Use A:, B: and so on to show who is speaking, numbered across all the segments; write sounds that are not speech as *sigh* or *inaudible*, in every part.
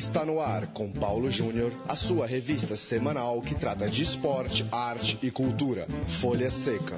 A: Está no ar com Paulo Júnior, a sua revista semanal que trata de esporte, arte e cultura. Folha Seca.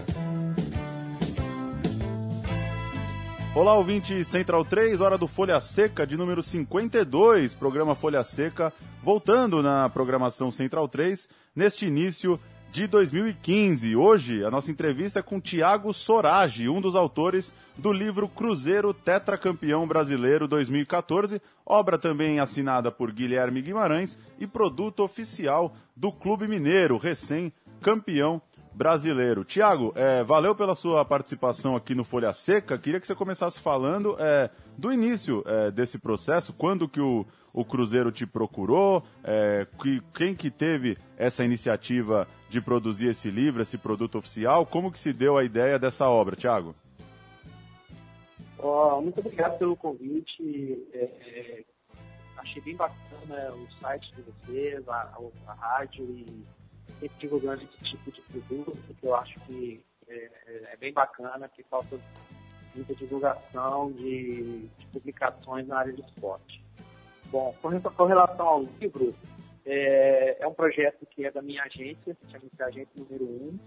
B: Olá, ouvinte Central 3, hora do Folha Seca de número 52, programa Folha Seca, voltando na programação Central 3, neste início de 2015. Hoje, a nossa entrevista é com Tiago Sorage, um dos autores do livro Cruzeiro Tetracampeão Brasileiro 2014, obra também assinada por Guilherme Guimarães e produto oficial do Clube Mineiro, recém-campeão brasileiro. Tiago, é, valeu pela sua participação aqui no Folha Seca. Queria que você começasse falando é, do início é, desse processo, quando que o, o Cruzeiro te procurou, é, que, quem que teve essa iniciativa de produzir esse livro, esse produto oficial, como que se deu a ideia dessa obra, Tiago?
C: Oh, muito obrigado pelo convite. É, é, achei bem bacana o site de vocês, a, a rádio e sempre divulgando esse tipo de produto, que eu acho que é, é bem bacana, que falta muita divulgação de, de, publicações na área de esporte. Bom, com, relação ao livro, é, é, um projeto que é da minha agência, chama-se Agência Número 1,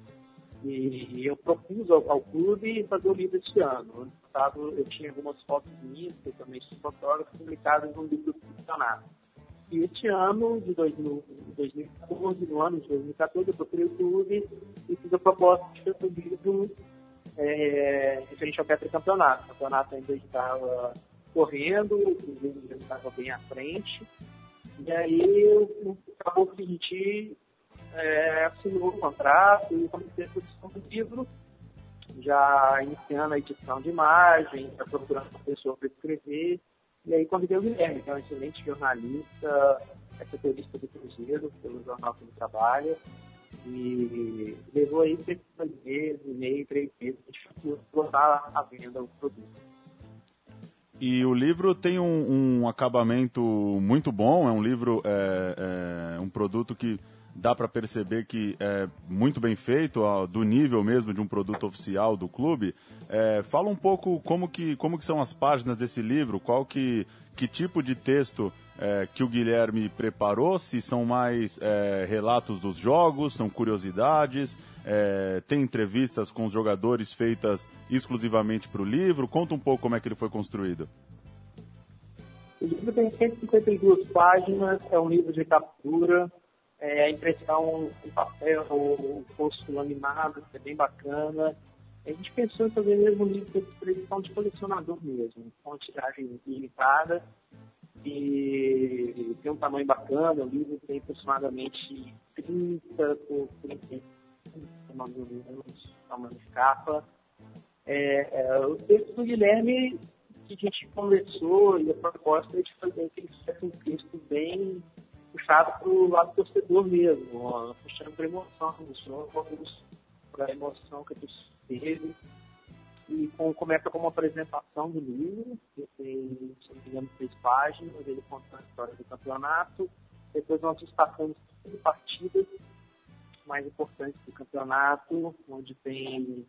C: e eu propus ao, ao, clube fazer o livro este ano. Ano passado eu tinha algumas fotos minhas, que eu também sou fotógrafo, publicadas no livro do funcionário. E este ano, de 2014, no ano de 2014, eu procurei o clube e fiz a proposta de fazer o livro é, referente ao tetracampeonato. O campeonato ainda estava correndo, o Cruzeiro estava bem à frente. E aí acabou que a gente é, assinou o contrato e comecei a produção do livro, já iniciando a edição de imagem, já procurando uma pessoa para escrever. E aí convidei o Guilherme, que é um excelente jornalista, é setorista do Cruzeiro, pelo jornal que ele trabalha. E levou aí cerca de dois meses, meio, três meses, a gente botar à venda o produto.
B: E o livro tem um, um, acabamento muito bom, é um livro, é, é um produto que dá para perceber que é muito bem feito, ó, do nível mesmo de um produto oficial do clube. É, fala um pouco como que, como que são as páginas desse livro, qual que, que tipo de texto é, que o Guilherme preparou, se são mais é, relatos dos jogos, são curiosidades, é, tem entrevistas com os jogadores feitas exclusivamente para o livro. Conta um pouco como é que ele foi construído.
C: O livro tem 152 páginas, é um livro de captura, é, a impressão em papel, o posto laminado, que é bem bacana. A gente pensou em fazer mesmo um livro de de colecionador mesmo, com tiragem limitada e tem um tamanho bacana, o livro tem aproximadamente 30 por 35 mais ou menos, tamanho de capa. É, é, o texto do Guilherme, que a gente conversou, e a proposta é de fazer aquele um texto bem puxado para o lado torcedor mesmo, ó, puxando para a emoção para a emoção que a gente teve. E com, começa com uma apresentação do livro, que tem, se não me engano, três páginas, ele conta a história do campeonato. Depois nós destacamos as partidas mais importantes do campeonato, onde tem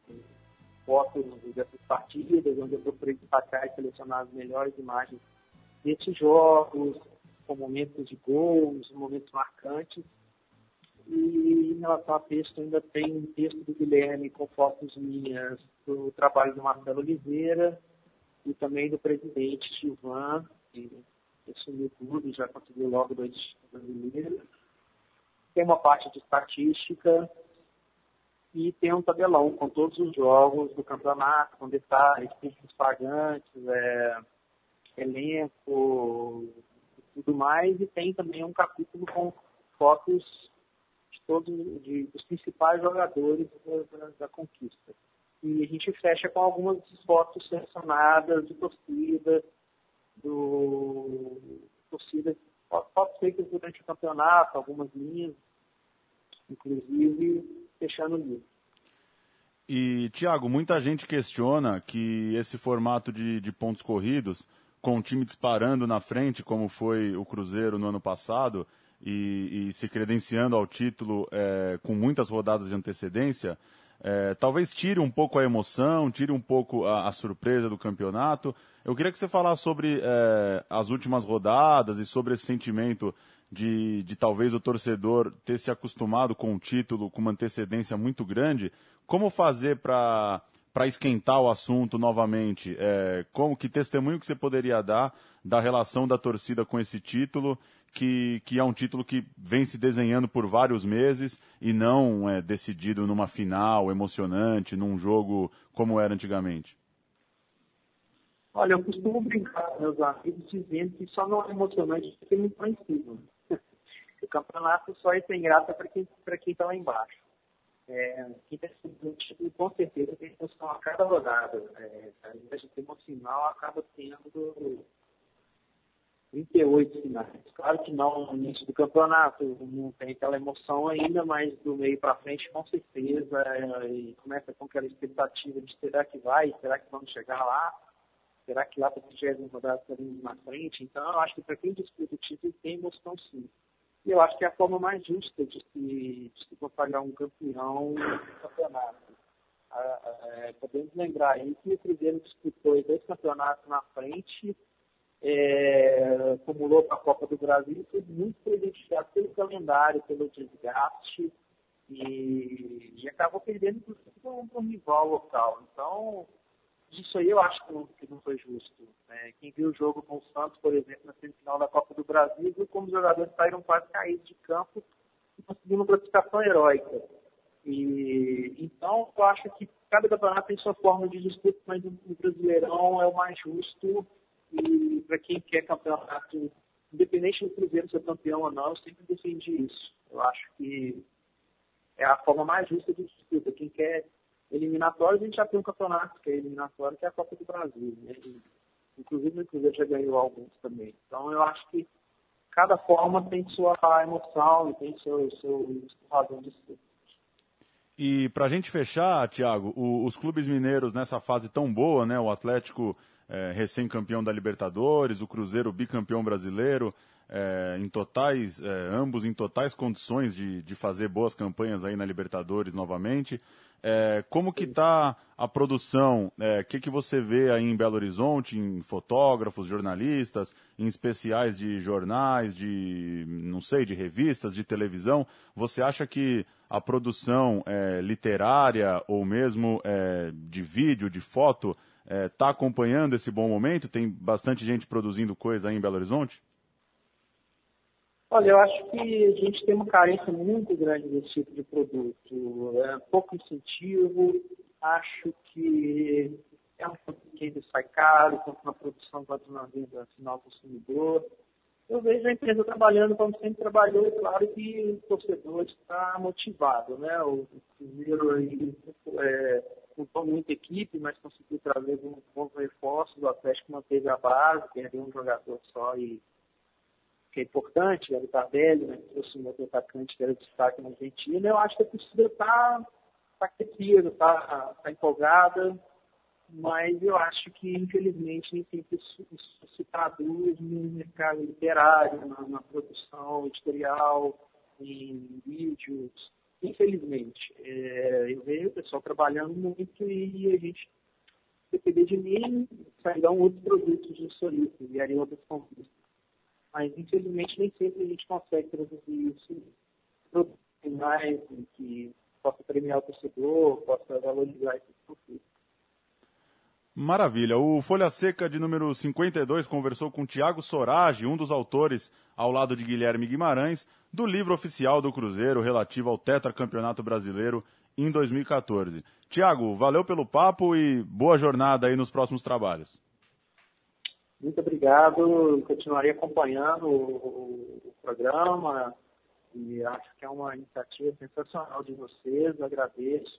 C: fotos dessas partidas, onde eu procurei destacar e selecionar as melhores imagens desses jogos, com momentos de gols, momentos marcantes. E em relação a texto, ainda tem um texto do Guilherme com fotos minhas do trabalho do Marcelo Oliveira e também do presidente Silvan, que assumiu tudo e já conseguiu logo dois brasileiros. Tem uma parte de estatística e tem um tabelão com todos os jogos do campeonato, com detalhes, custos pagantes, é, elenco, tudo mais, e tem também um capítulo com fotos de todos de, dos principais jogadores da, da, conquista. E a gente fecha com algumas fotos selecionadas de torcida, do torcida, fotos feitas durante o campeonato, algumas linhas, inclusive fechando o livro.
B: E, Tiago, muita gente questiona que esse formato de, de pontos corridos com o time disparando na frente, como foi o Cruzeiro no ano passado, e, e se credenciando ao título é, com muitas rodadas de antecedência, é, talvez tire um pouco a emoção, tire um pouco a, a, surpresa do campeonato. Eu queria que você falasse sobre é, as últimas rodadas e sobre esse sentimento de, de talvez o torcedor ter se acostumado com o título com uma antecedência muito grande. Como fazer para para esquentar o assunto novamente, é, como que testemunho que você poderia dar da relação da torcida com esse título, que, que é um título que vem se desenhando por vários meses e não é decidido numa final emocionante, num jogo como era antigamente?
C: Olha, eu costumo brincar meus amigos dizendo que só não é emocionante porque muito lá em cima. *laughs* o campeonato só é sem graça para quem está lá embaixo. É, quem está título, com certeza, tem emoção a cada rodada. É, a invés de ter uma final, acaba tendo 38 finais. Claro que não no início do campeonato, não tem aquela emoção ainda, mas do meio para frente, com certeza, é, começa com aquela expectativa de será que vai, será que vamos chegar lá, será que lá para a 30 rodada estaremos na frente. Então, eu acho que para quem disputa o título, tem emoção sim. Eu acho que é a forma mais justa de se, de se propagar um campeão no campeonato. é, podemos lembrar aí que o Cruzeiro disputou dois campeonatos na frente, é, acumulou para a Copa do Brasil, foi muito prejudicado pelo calendário, pelo desgaste, e, e acabou perdendo para um rival local. Então, isso aí eu acho que não, foi justo. Né? Quem viu o jogo com o Santos, por exemplo, na semifinal da Copa do Brasil, viu como os jogadores saíram quase caídos de campo e conseguiram uma classificação heróica. E, então, eu acho que cada campeonato tem sua forma de disputa, mas o Brasileirão é o mais justo. E para quem quer campeonato, independente do Cruzeiro ser campeão ou não, eu sempre defendi isso. Eu acho que é a forma mais justa de disputa. Quem quer eliminatórios, a gente já tem um campeonato que é eliminatório, que é a Copa do Brasil. Né? Inclusive, o Cruzeiro já ganhou alguns também. Então, eu acho que cada forma tem sua emoção e tem seu, seu, sua razão de ser.
B: E para a gente fechar, Thiago, os clubes mineiros nessa fase tão boa, né? O Atlético é, recém-campeão da Libertadores, o Cruzeiro bicampeão brasileiro, é, em totais, é, ambos em totais condições de, de fazer boas campanhas aí na Libertadores novamente. É, como que está a produção? O é, que, que você vê aí em Belo Horizonte, em fotógrafos, jornalistas, em especiais de jornais, de, não sei, de revistas, de televisão? Você acha que a produção é, literária ou mesmo é, de vídeo, de foto, está acompanhando esse bom momento? Tem bastante gente produzindo coisa aí em Belo Horizonte?
C: Olha, eu acho que a gente tem uma carência muito grande desse tipo de produto. É pouco incentivo, acho que é um produto que ainda sai caro, tanto na produção quanto na venda final consumidor. Eu vejo a empresa trabalhando como sempre trabalhou, claro que o torcedor está motivado, né? O primeiro aí é, muita equipe, mas conseguiu trazer um bons reforços, o Atlético manteve a base, perdeu um jogador só e que é importante, era o Tardelli, né, trouxe um outro atacante que era destaque na Argentina. Eu acho que a torcida está tá está tá empolgada, mas eu acho que, infelizmente, nem sempre isso, isso se traduz no mercado literário, na, na produção editorial, em vídeos. Infelizmente, é, eu vejo o pessoal trabalhando muito e a gente, depender de mim, sairão outros produtos de solista, vierem outras conquistas mas infelizmente nem sempre a gente consegue traduzir isso em mais que possa premiar o torcedor, possa valorizar esse produto.
B: Maravilha. O Folha Seca de número 52 conversou com Tiago Sorage, um dos autores, ao lado de Guilherme Guimarães, do livro oficial do Cruzeiro relativo ao tetracampeonato brasileiro em 2014. Tiago, valeu pelo papo e boa jornada aí nos próximos trabalhos.
C: Muito obrigado. Continuarei acompanhando o, programa e acho que é uma iniciativa sensacional de vocês. Agradeço.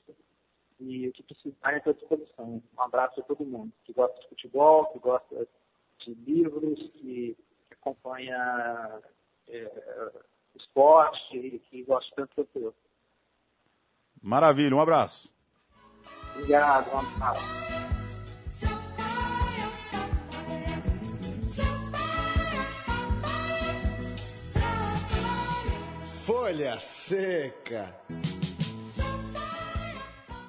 C: E o que precisar é à disposição. Um abraço a todo mundo que gosta de futebol, que gosta de livros, que, que acompanha é, esporte, que gosta tanto do eu.
B: Maravilha, um abraço.
C: Obrigado, um abraço.
A: Folha Seca.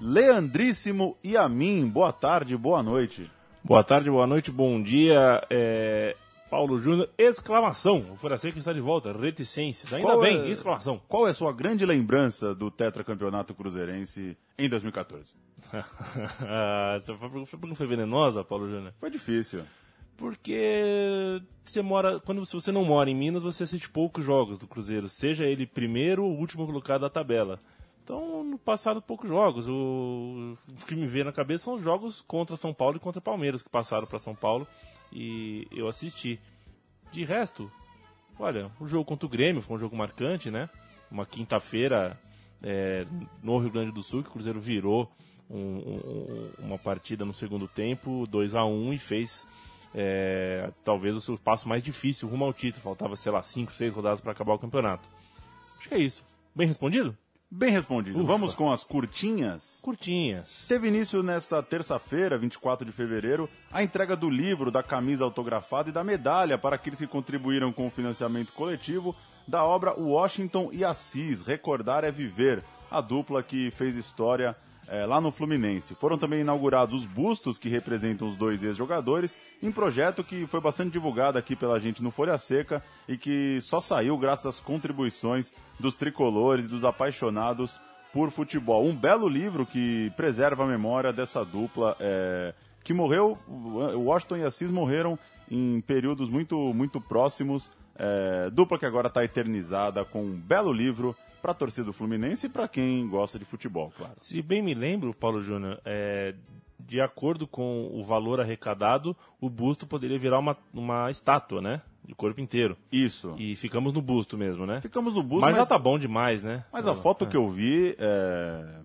B: Leandríssimo e a mim. Boa tarde, boa noite.
D: Boa tarde, boa noite, bom dia. É... Paulo Júnior, exclamação. O Seca está de volta, reticências. Ainda
B: Qual
D: bem,
B: é-
D: exclamação.
B: Qual é a sua grande lembrança do tetracampeonato cruzeirense em 2014?
D: Ah, Essa pergunta foi venenosa, Paulo Júnior.
B: Foi difícil.
D: Porque você mora. Quando se você não mora em Minas, você assiste poucos jogos do Cruzeiro, seja ele primeiro ou último colocado da tabela. Então, no passado, poucos jogos. O, o que me vê na cabeça são os jogos contra São Paulo e contra Palmeiras, que passaram para São Paulo e eu assisti. De resto, olha, o jogo contra o Grêmio foi um jogo marcante, né? Uma quinta-feira é, no Rio Grande do Sul, que o Cruzeiro virou um- um- uma partida no segundo tempo, 2 a 1 e fez é, talvez o seu passo mais difícil rumo ao título. Faltava, sei lá, 5, 6 rodadas para acabar o campeonato. Acho que é isso. Bem respondido?
B: Bem respondido.
D: Ufa.
B: Vamos com as curtinhas.
D: Curtinhas.
B: Teve início nesta terça-feira, 24 de fevereiro, a entrega do livro, da camisa autografada e da medalha para aqueles que contribuíram com o financiamento coletivo da obra Washington e Assis, Recordar é Viver, a dupla que fez história eh, lá no Fluminense. Foram também inaugurados os bustos que representam os dois ex-jogadores, em projeto que foi bastante divulgado aqui pela gente no Folha Seca e que só saiu graças às contribuições dos tricolores e dos apaixonados por futebol. Um belo livro que preserva a memória dessa dupla é, que morreu. Washington e Assis morreram em períodos muito, muito próximos. é, dupla que agora está eternizada com um belo livro para a torcida do Fluminense e para quem gosta de futebol, claro.
D: Se bem me lembro, Paulo Júnior, é, de acordo com o valor arrecadado, o busto poderia virar uma, uma estátua, né? De corpo inteiro.
B: Isso.
D: E ficamos no busto mesmo, né?
B: Ficamos no bus,
D: mas,
B: mas,
D: já tá bom demais, né?
B: mas a foto que eu vi é,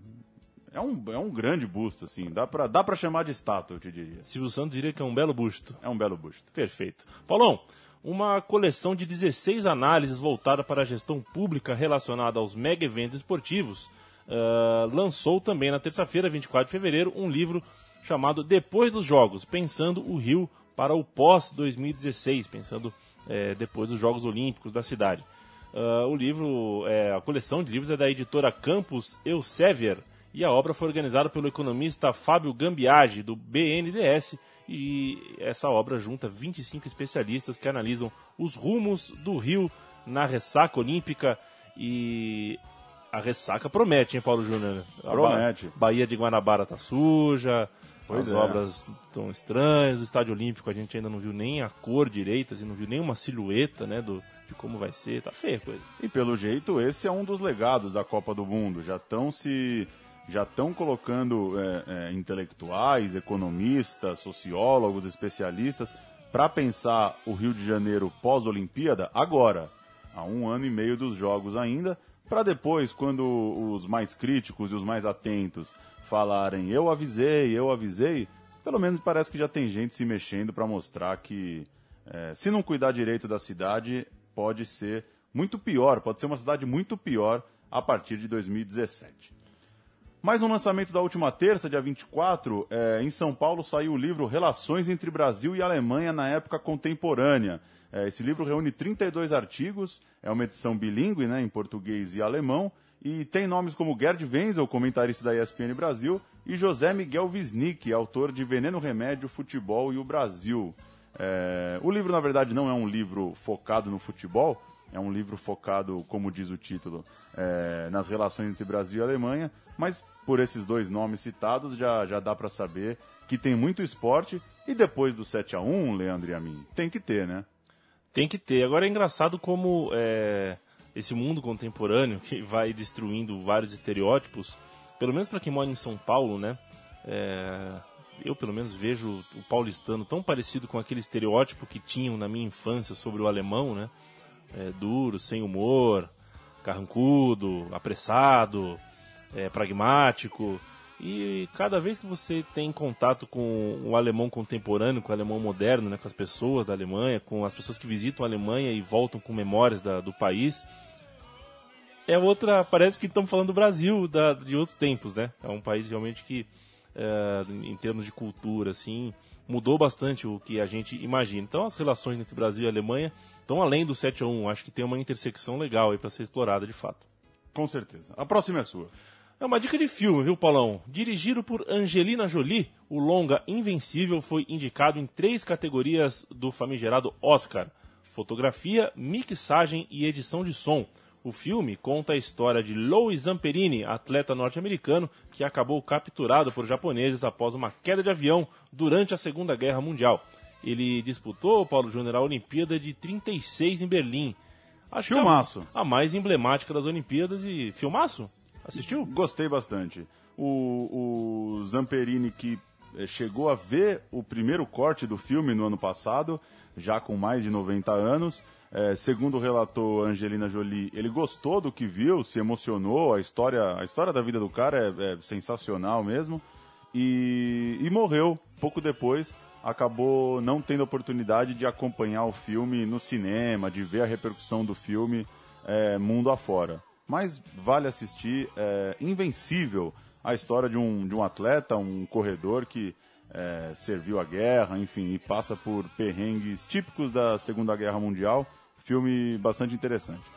B: é, um, é um grande busto, assim. Dá para dá pra chamar de estátua, eu te diria.
D: Silvio Santos diria que é um belo busto.
B: É um belo busto.
D: Perfeito. Paulão, uma coleção de 16 análises voltada para a gestão pública relacionada aos mega eventos esportivos ah, lançou também na terça-feira, 24 de fevereiro, um livro chamado Depois dos Jogos, pensando o Rio para o pós-2016, pensando eh, depois dos Jogos Olímpicos da cidade. Ah, o livro, é, a coleção de livros é da editora Campus Elsevier e a obra foi organizada pelo economista Fábio Gambiage, do BNDES, e essa obra junta 25 especialistas que analisam os rumos do Rio na ressaca olímpica e a ressaca promete, hein, Paulo Júnior? A Ba-
B: Promete.
D: Bahia de Guanabara tá suja,
B: Pois
D: as
B: é.
D: obras estão estranhas, o estádio olímpico a gente ainda não viu nem a cor direita, assim, não viu nem uma silhueta, né, do, de como vai ser, tá feia a coisa.
B: E pelo jeito, esse é um dos legados da Copa do Mundo. Já estão se. Já estão colocando é, é, intelectuais, economistas, sociólogos, especialistas para pensar o Rio de Janeiro pós-Olimpíada agora, há um ano e meio dos Jogos ainda, para depois, quando os mais críticos e os mais atentos falarem eu avisei, eu avisei, pelo menos parece que já tem gente se mexendo para mostrar que é, se não cuidar direito da cidade, pode ser muito pior, pode ser uma cidade muito pior a partir de 2017. Mais um lançamento da última terça, dia 24, é, em São Paulo saiu o livro Relações entre Brasil e Alemanha na época contemporânea. É, esse livro reúne 32 artigos, é uma edição bilíngue, né, em português e alemão, e tem nomes como Gerd Wenzel, comentarista da ESPN Brasil, e José Miguel Wisnik, autor de Veneno Remédio, Futebol e o Brasil. É, o livro, na verdade, não é um livro focado no futebol, é um livro focado, como diz o título, é, nas relações entre Brasil e Alemanha, mas por esses dois nomes citados já, já dá para saber que tem muito esporte e depois do 7 a 1 Leandro e a mim, tem que ter, né?
D: Tem que ter. Agora é engraçado como é, esse mundo contemporâneo que vai destruindo vários estereótipos, pelo menos para quem mora em São Paulo, né? É, eu pelo menos vejo o paulistano tão parecido com aquele estereótipo que tinham na minha infância sobre o alemão, né? É, duro, sem humor, carrancudo, apressado, é, pragmático. E cada vez que você tem contato com o alemão contemporâneo, com o alemão moderno, né, com as pessoas da Alemanha, com as pessoas que visitam a Alemanha e voltam com memórias da- do país, é outra. Parece que estamos falando do Brasil da- de outros tempos, né? É um país realmente que, é, em termos de cultura, assim, mudou bastante o que a gente imagina. Então, as relações entre Brasil e Alemanha estão além do 7 a 1. Acho que tem uma intersecção legal aí para ser explorada de fato.
B: Com certeza. A próxima é sua.
D: É uma dica de filme, viu, Paulão? Dirigido por Angelina Jolie, o longa Invencível foi indicado em três categorias do famigerado Oscar: fotografia, mixagem e edição de som. O filme conta a história de Louis Zamperini, atleta norte-americano que acabou capturado por japoneses após uma queda de avião durante a Segunda Guerra Mundial. Ele disputou, Paulo Júnior, a Olimpíada de 36 em Berlim. Acho que
B: Filmaço.
D: a, a mais emblemática das Olimpíadas e filmaço? Assistiu?
B: Gostei bastante. O, o Zamperini que eh, chegou a ver o primeiro corte do filme no ano passado, já com mais de 90 anos. Eh, segundo relatou Angelina Jolie, ele gostou do que viu, se emocionou. A história, a história da vida do cara é, é sensacional mesmo. E, e morreu pouco depois. Acabou não tendo oportunidade de acompanhar o filme no cinema, de ver a repercussão do filme eh, mundo afora mas vale assistir. É invencível a história de um, de um atleta, um corredor que é, serviu a guerra, enfim, e passa por perrengues típicos da Segunda Guerra Mundial. Filme bastante interessante.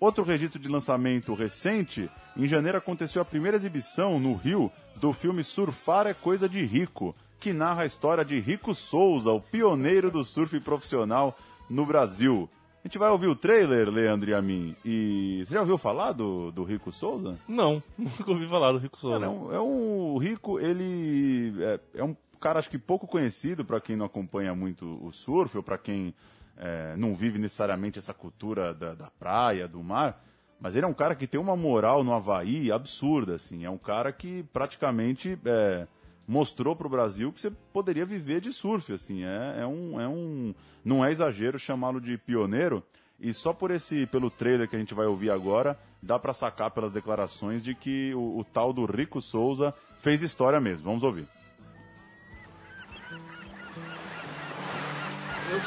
B: Outro registro de lançamento recente, em janeiro aconteceu a primeira exibição no Rio do filme Surfar é Coisa de Rico, que narra a história de Rico Souza, o pioneiro do surf profissional no Brasil. A gente vai ouvir o trailer, Leandro e a mim. E você já ouviu falar do, do Rico Souza?
D: Não, *laughs* nunca ouvi falar do Rico Souza.
B: Cara, é, um, é um Rico, ele é, é um cara acho que pouco conhecido para quem não acompanha muito o surf ou para quem é, não vive necessariamente essa cultura da, da praia, do mar. Mas ele é um cara que tem uma moral no Havaí absurda, assim. É um cara que praticamente é, mostrou para o Brasil que você poderia viver de surf, assim. É, é, um, é um, não é exagero chamá-lo de pioneiro. E só por esse, pelo trailer que a gente vai ouvir agora, dá para sacar pelas declarações de que o, o tal do Rico Souza fez história mesmo. Vamos ouvir.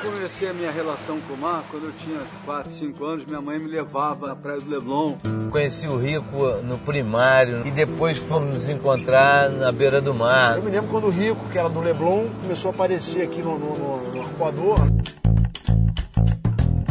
E: Comecei a minha relação com o mar quando eu tinha 4, 5 anos. Minha mãe me levava à praia do Leblon.
F: Conheci o Rico no primário e depois fomos nos encontrar na beira do mar.
G: Eu me lembro quando o Rico, que era do Leblon, começou a aparecer aqui no, no, no, no arcoador.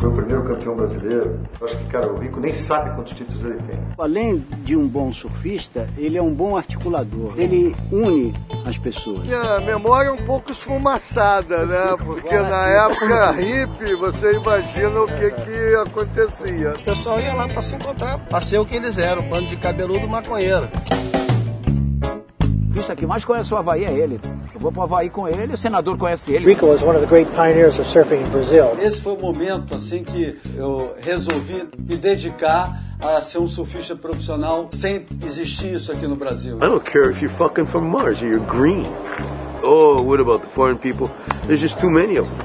H: Foi o primeiro campeão brasileiro. Eu acho que, cara, o Rico nem sabe quantos títulos ele tem.
I: Além de um bom surfista, ele é um bom articulador. Ele une as pessoas.
J: Minha memória é um pouco esfumaçada, né? Porque na época hippie, você imagina o que que acontecia.
K: O pessoal ia lá para se encontrar, para ser o que eles eram, um bando de cabeludo maconheiro.
L: O turista que mais conhece o Havaí é ele. Eu vou para o Havaí com ele, o senador conhece ele.
M: Rico was one of the great pioneers of surfing in Brazil.
E: Esse foi o momento assim que eu resolvi me dedicar a ser um surfista profissional sem existir isso aqui no Brasil.
N: I don't care if you're fucking from Mars or you're green. Oh, what about the foreign people? There's just too many of them.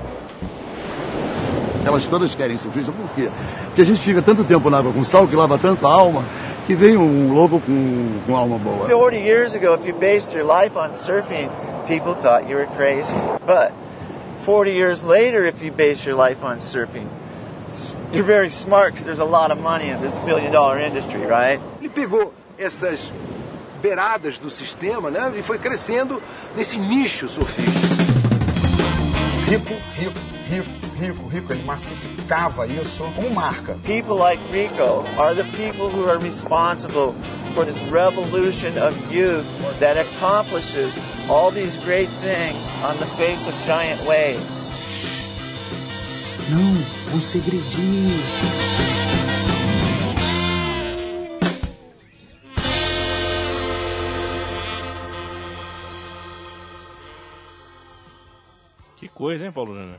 O: Elas todas querem surfista, por quê? Porque a gente fica tanto tempo na água com sal que lava tanto a alma que vem um louco com, com alma boa.
P: 40 years ago, if you based your life on surfing, people thought you were crazy. But 40 years later, if you base your life on surfing, you're very smart because there's a lot of money in this billion dollar industry, right?
Q: Ele pegou essas beiradas do sistema, né, e foi crescendo nesse nicho surfista.
R: Rico, rico, rico, rico, rico, ele massificava isso como marca.
P: People like Rico are the people who are responsible for this revolution of youth that accomplishes all these great things on the face of giant waves.
R: Não, um segredinho.
D: Coisa, hein, Paulo Júnior?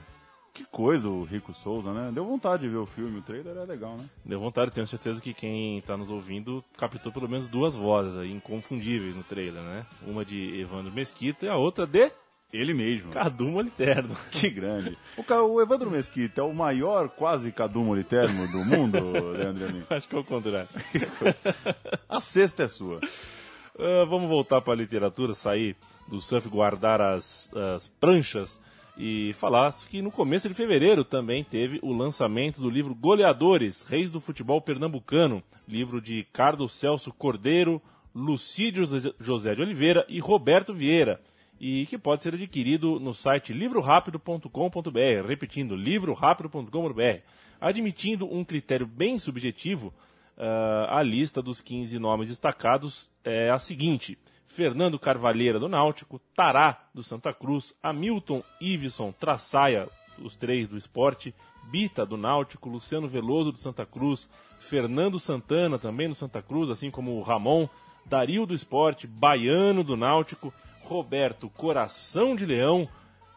B: Que coisa o Rico Souza, né? Deu vontade de ver o filme, o trailer é legal, né?
D: Deu vontade, tenho certeza que quem está nos ouvindo captou pelo menos duas vozes aí, inconfundíveis no trailer, né? Uma de Evandro Mesquita e a outra de
B: ele mesmo.
D: Cadu Moliterno. *laughs*
B: Que grande. O, o, Evandro Mesquita é o maior quase Cadu Moliterno do mundo, *laughs* Leandro Amin?
D: Acho que é o contrário. *laughs*
B: a sexta é sua.
D: Uh, vamos voltar para a literatura, sair do surf, guardar as, as pranchas e falar que no começo de fevereiro também teve o lançamento do livro Goleadores, Reis do Futebol Pernambucano, livro de Carlos Celso Cordeiro, Lucídio José de Oliveira e Roberto Vieira, e que pode ser adquirido no site livrorapido.com.br, repetindo, livrorapido.com.br, admitindo um critério bem subjetivo, uh, a lista dos 15 nomes destacados é a seguinte: Fernando Carvalheira do Náutico, Tará do Santa Cruz, Hamilton Iveson Traçaia, os três do esporte, Bita do Náutico, Luciano Veloso do Santa Cruz, Fernando Santana também do Santa Cruz, assim como o Ramon, Dario do Esporte, Baiano do Náutico, Roberto Coração de Leão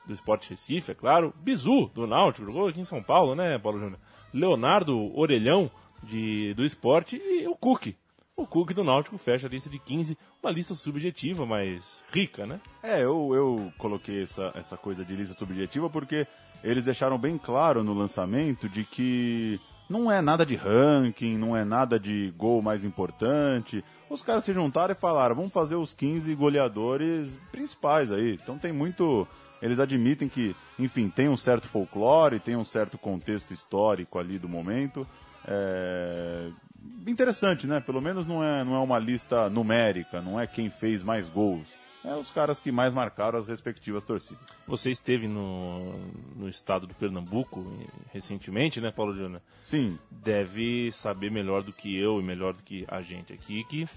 D: do Esporte Recife, é claro, Bizu do Náutico, jogou aqui em São Paulo, né, Paulo Júnior? Leonardo Orelhão de, do Esporte e o Cook. O Cook do Náutico fecha a lista de 15, uma lista subjetiva, mas rica, né?
B: É, eu, eu coloquei essa, essa coisa de lista subjetiva porque eles deixaram bem claro no lançamento de que não é nada de ranking, não é nada de gol mais importante. Os caras se juntaram e falaram, vamos fazer os 15 goleadores principais aí. Então tem muito. Eles admitem que, enfim, tem um certo folclore, tem um certo contexto histórico ali do momento. É... Interessante, né? Pelo menos não é, não é uma lista numérica, não é quem fez mais gols é os caras que mais marcaram as respectivas torcidas.
D: Você esteve no, no estado do Pernambuco recentemente, né, Paulo Júnior?
B: Sim.
D: Deve saber melhor do que eu e melhor do que a gente aqui que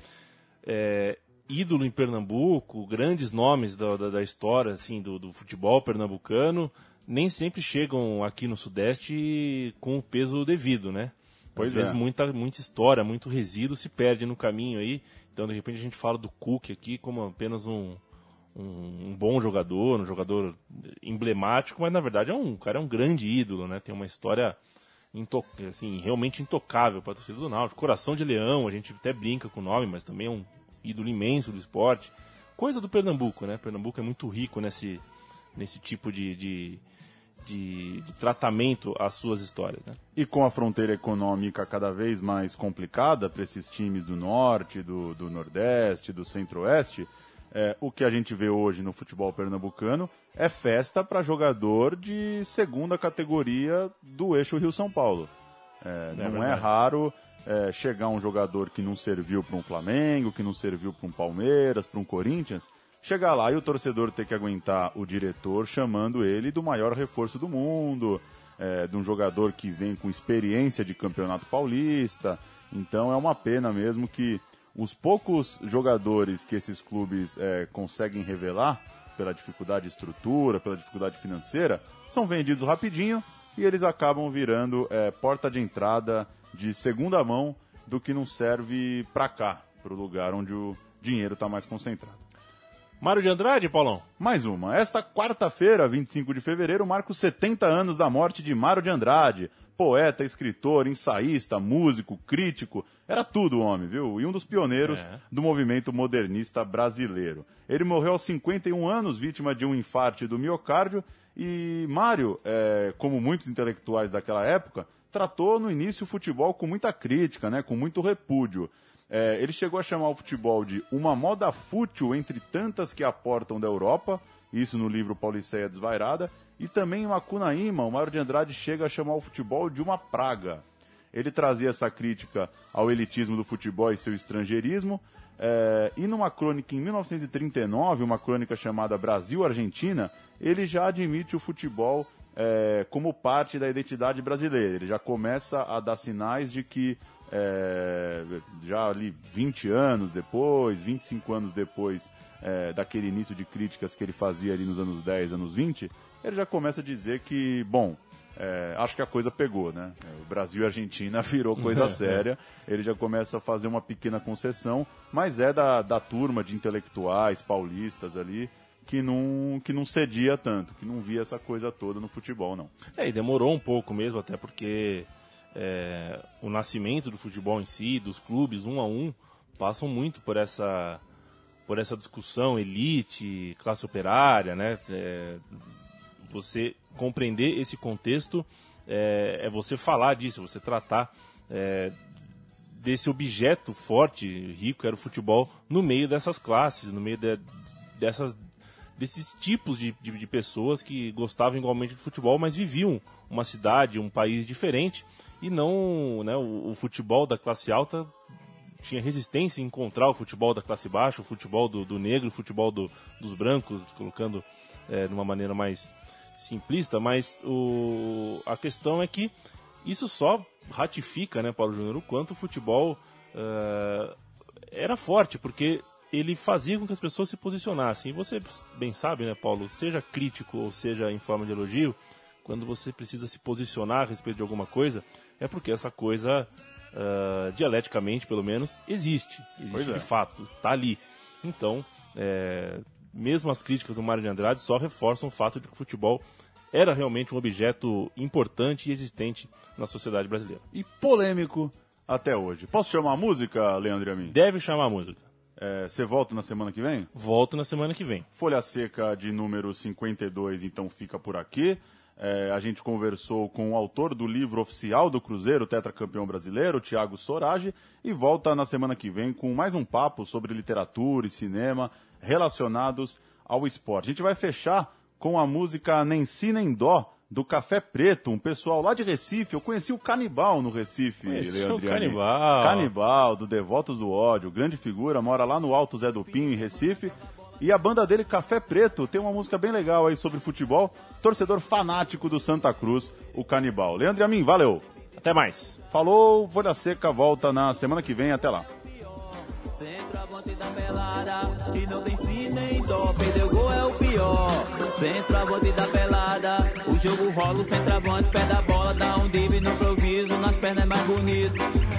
D: é, ídolo em Pernambuco, grandes nomes da, da, da história assim, do, do futebol pernambucano, nem sempre chegam aqui no Sudeste com o peso devido, né?
B: Pois
D: Às vezes
B: é.
D: muita, muita história, muito resíduo se perde no caminho aí. Então, de repente, a gente fala do Cook aqui como apenas um, um, um bom jogador, um jogador emblemático, mas na verdade é um o cara é um grande ídolo, né? Tem uma história into, assim, realmente intocável para a torcida do Náutico. Coração de Leão, a gente até brinca com o nome, mas também é um ídolo imenso do esporte. Coisa do Pernambuco, né? Pernambuco é muito rico nesse, nesse tipo de, de, de, de tratamento às suas histórias, né?
B: E com a fronteira econômica cada vez mais complicada para esses times do norte, do, do nordeste, do centro-oeste, é, o que a gente vê hoje no futebol pernambucano é festa para jogador de segunda categoria do eixo Rio-São Paulo. É, não é raro é, chegar um jogador que não serviu para um Flamengo, que não serviu para um Palmeiras, para um Corinthians, chegar lá e o torcedor ter que aguentar o diretor chamando ele do maior reforço do mundo, é, de um jogador que vem com experiência de campeonato paulista. Então é uma pena mesmo que os poucos jogadores que esses clubes é, conseguem revelar, pela dificuldade de estrutura, pela dificuldade financeira, são vendidos rapidinho e eles acabam virando é, porta de entrada de segunda mão do que não serve para cá, para o lugar onde o dinheiro está mais concentrado.
D: Mário de Andrade, Paulão?
B: Mais uma. Esta quarta-feira, 25 de fevereiro, marca os 70 anos da morte de Mário de Andrade. Poeta, escritor, ensaísta, músico, crítico, era tudo o homem, viu? E um dos pioneiros
D: É.
B: do movimento modernista brasileiro. Ele morreu aos 51 anos, vítima de um infarte do miocárdio, e Mário, é, como muitos intelectuais daquela época, tratou no início o futebol com muita crítica, né? com muito repúdio. É, ele chegou a chamar o futebol de uma moda fútil entre tantas que aportam da Europa, isso no livro Pauliceia Desvairada, e também em Macunaíma, o Mário de Andrade chega a chamar o futebol de uma praga. Ele trazia essa crítica ao elitismo do futebol e seu estrangeirismo, é, e numa crônica em 1939, uma crônica chamada Brasil-Argentina, ele já admite o futebol é, como parte da identidade brasileira. Ele já começa a dar sinais de que é, já ali 20 anos depois, 25 anos depois é, daquele início de críticas que ele fazia ali nos anos 10, anos 20, ele já começa a dizer que, bom, é, acho que a coisa pegou, né? O Brasil e a Argentina *laughs* virou coisa *laughs* séria. Ele já começa a fazer uma pequena concessão, mas é da, da turma de intelectuais paulistas ali que não, que não cedia tanto, que não via essa coisa toda no futebol, não.
D: É, e demorou um pouco mesmo, até porque é, o nascimento do futebol em si, dos clubes um a um, passam muito por essa por essa discussão elite, classe operária, né? É, você compreender esse contexto é, é você falar disso, você tratar é, desse objeto forte, rico, que era o futebol, no meio dessas classes, no meio de- dessas desses tipos de, de, de pessoas que gostavam igualmente de futebol, mas viviam uma cidade, um país diferente e não, né, o, o futebol da classe alta tinha resistência em encontrar o futebol da classe baixa, o futebol do, do negro, o futebol do- dos brancos, colocando é, de uma maneira mais simplista, mas o, a questão é que isso só ratifica, né, Paulo Júnior, o quanto o futebol eh, era forte, porque ele fazia com que as pessoas se posicionassem. E você bem sabe, né, Paulo, seja crítico ou seja em forma de elogio, quando você precisa se posicionar a respeito de alguma coisa, é porque essa coisa, uh, dialeticamente pelo menos, existe. Existe
B: é.
D: de fato, tá ali. Então, é, mesmo as críticas do Mário de Andrade só reforçam o fato de que o futebol era realmente um objeto importante e existente na sociedade brasileira.
B: E polêmico até hoje. Posso chamar a música, Leandro a mim?
D: Deve chamar a música.
B: É, Você volta na semana que vem?
D: Volto na semana que vem.
B: Folha Seca de número 52, então fica por aqui. É, a gente conversou com o autor do livro oficial do Cruzeiro, tetracampeão brasileiro, Thiago Sorage, e volta na semana que vem com mais um papo sobre literatura e cinema relacionados ao esporte. A gente vai fechar com a música Nem Si Nem Dó, do Café Preto, um pessoal lá de Recife. Eu conheci o Canibal no Recife, Leandro.
D: o Canibal.
B: Canibal, do Devotos do Ódio, grande figura, mora lá no Alto Zé do Pinho, em Recife. E a banda dele, Café Preto, tem uma música bem legal aí sobre futebol. Torcedor fanático do Santa Cruz, o Canibal. Leandro e a mim, valeu.
D: Até mais.
B: Falou, Folha Seca volta na semana que vem. Até lá.
S: Centroavante da pelada e não tem si nem dó. Perdeu gol é o pior. Centroavante da pelada, jogo rola, o centroavante pé da bola, dá um drible no improviso, nas pernas é mais bonito.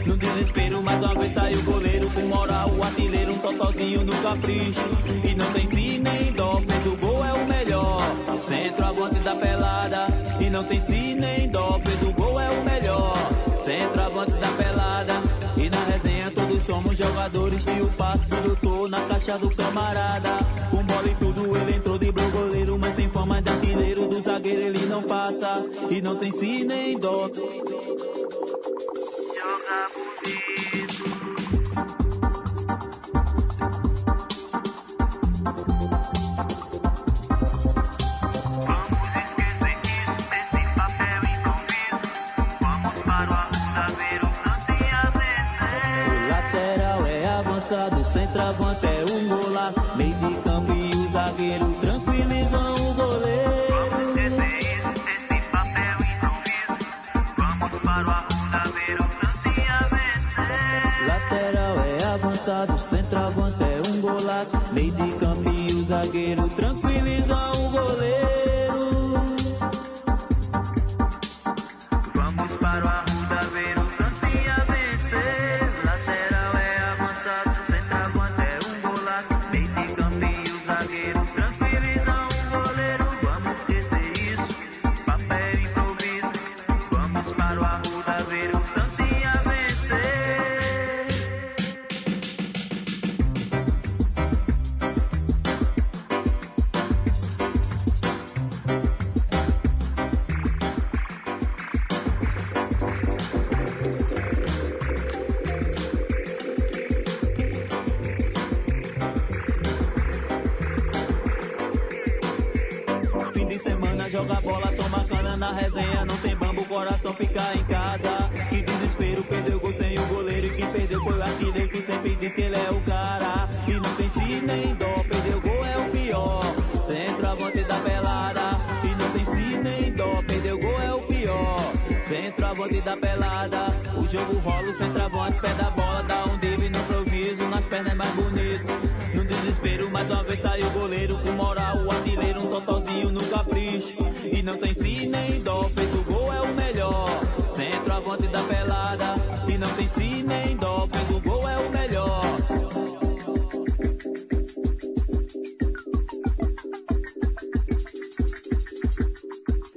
S: No desespero, mais uma vez saiu o goleiro com moral, o artilheiro, um totozinho no capricho. E não tem si nem dó, fez o gol é o melhor. Centroavante da pelada e não tem si nem dó, fez o gol é o melhor. Centroavante da pelada e na resenha todos somos jogadores e o passe do doutor na caixa do camarada. Com bola e tudo ele entrou artilheiro do zagueiro ele não passa e não tem si nem dó. O lateral é avançado, centroavante é um golaço. Meio de campo e o zagueiro de campo e o zagueiro tranquilizam o goleiro. Joga bola, toma cana na resenha. Não tem bambu, coração fica em casa. Que desespero, perdeu gol sem o goleiro. E quem perdeu foi o artilheiro que sempre diz que ele é o cara. E não tem si nem dó, perdeu gol é o pior. Centroavante da pelada. E não tem si nem dó, perdeu gol é o pior. Centroavante da pelada. O jogo rola, o centroavante pé da bola. Vez saiu o goleiro com moral, o artilheiro, um totozinho no capricho. E não tem si nem dó, fez o gol é o melhor. Centroavante da pelada, e não tem si nem dó, fez o gol é o melhor.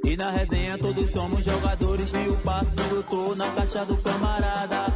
S: E na resenha todos somos jogadores e o passe do doutor na caixa do camarada.